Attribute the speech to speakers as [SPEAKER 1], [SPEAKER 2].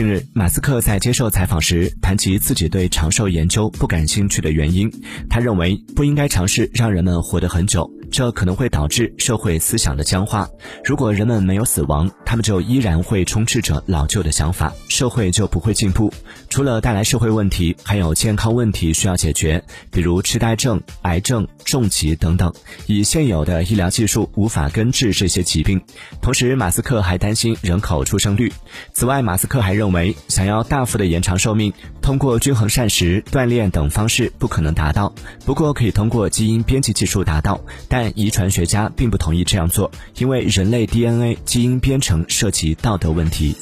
[SPEAKER 1] 近日，马斯克在接受采访时谈及自己对长寿研究不感兴趣的原因，他认为不应该尝试让人们活得很久。这可能会导致社会思想的僵化。如果人们没有死亡，他们就依然会充斥着老旧的想法，社会就不会进步。除了带来社会问题，还有健康问题需要解决，比如痴呆症、癌症、重疾等等。以现有的医疗技术无法根治这些疾病。同时，马斯克还担心人口出生率。此外，马斯克还认为，想要大幅的延长寿命，通过均衡膳食、锻炼等方式不可能达到。不过，可以通过基因编辑技术达到。但遗传学家并不同意这样做，因为人类 DNA 基因编程涉及道德问题。